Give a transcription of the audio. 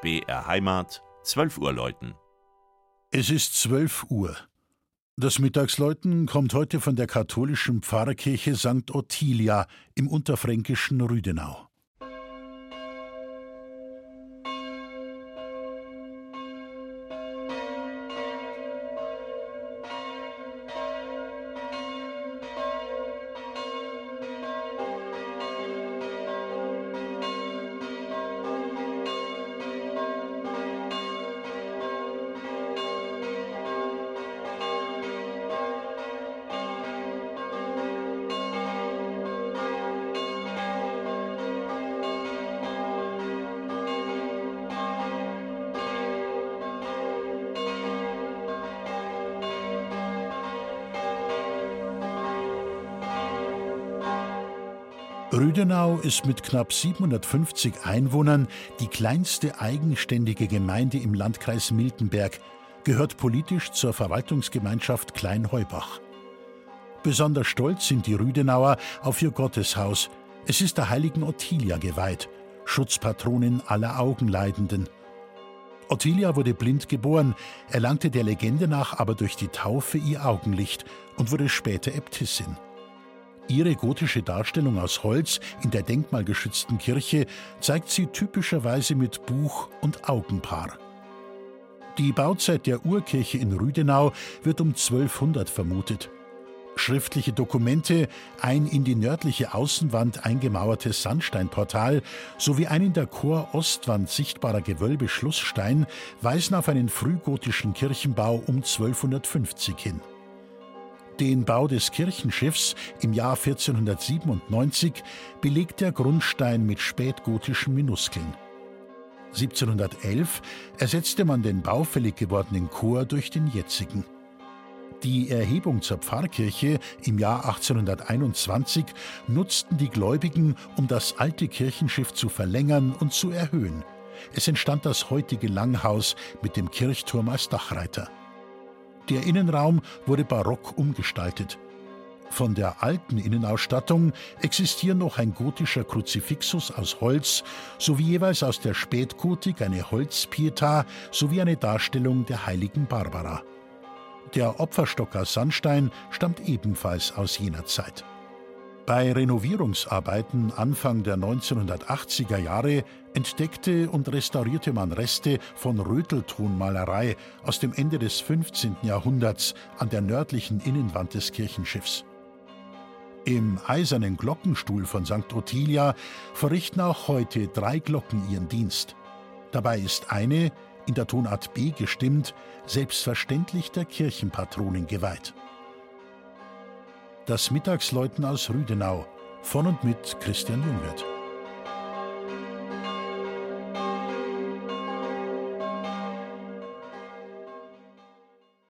BR Heimat, 12 Uhr läuten. Es ist 12 Uhr. Das Mittagsläuten kommt heute von der katholischen Pfarrkirche St. Ottilia im unterfränkischen Rüdenau. Rüdenau ist mit knapp 750 Einwohnern die kleinste eigenständige Gemeinde im Landkreis Miltenberg, gehört politisch zur Verwaltungsgemeinschaft Kleinheubach. Besonders stolz sind die Rüdenauer auf ihr Gotteshaus. Es ist der heiligen Ottilia geweiht, Schutzpatronin aller Augenleidenden. Ottilia wurde blind geboren, erlangte der Legende nach aber durch die Taufe ihr Augenlicht und wurde später Äbtissin. Ihre gotische Darstellung aus Holz in der denkmalgeschützten Kirche zeigt sie typischerweise mit Buch und Augenpaar. Die Bauzeit der Urkirche in Rüdenau wird um 1200 vermutet. Schriftliche Dokumente, ein in die nördliche Außenwand eingemauertes Sandsteinportal sowie ein in der Chorostwand sichtbarer Gewölbeschlussstein weisen auf einen frühgotischen Kirchenbau um 1250 hin. Den Bau des Kirchenschiffs im Jahr 1497 belegt der Grundstein mit spätgotischen Minuskeln. 1711 ersetzte man den baufällig gewordenen Chor durch den jetzigen. Die Erhebung zur Pfarrkirche im Jahr 1821 nutzten die Gläubigen, um das alte Kirchenschiff zu verlängern und zu erhöhen. Es entstand das heutige Langhaus mit dem Kirchturm als Dachreiter. Der Innenraum wurde barock umgestaltet. Von der alten Innenausstattung existieren noch ein gotischer Kruzifixus aus Holz sowie jeweils aus der Spätgotik eine Holzpieta sowie eine Darstellung der heiligen Barbara. Der Opferstock aus Sandstein stammt ebenfalls aus jener Zeit. Bei Renovierungsarbeiten Anfang der 1980er Jahre entdeckte und restaurierte man Reste von Röteltonmalerei aus dem Ende des 15. Jahrhunderts an der nördlichen Innenwand des Kirchenschiffs. Im eisernen Glockenstuhl von St. Ottilia verrichten auch heute drei Glocken ihren Dienst. Dabei ist eine, in der Tonart B gestimmt, selbstverständlich der Kirchenpatronin geweiht. Das Mittagsläuten aus Rüdenau von und mit Christian Jungwirth.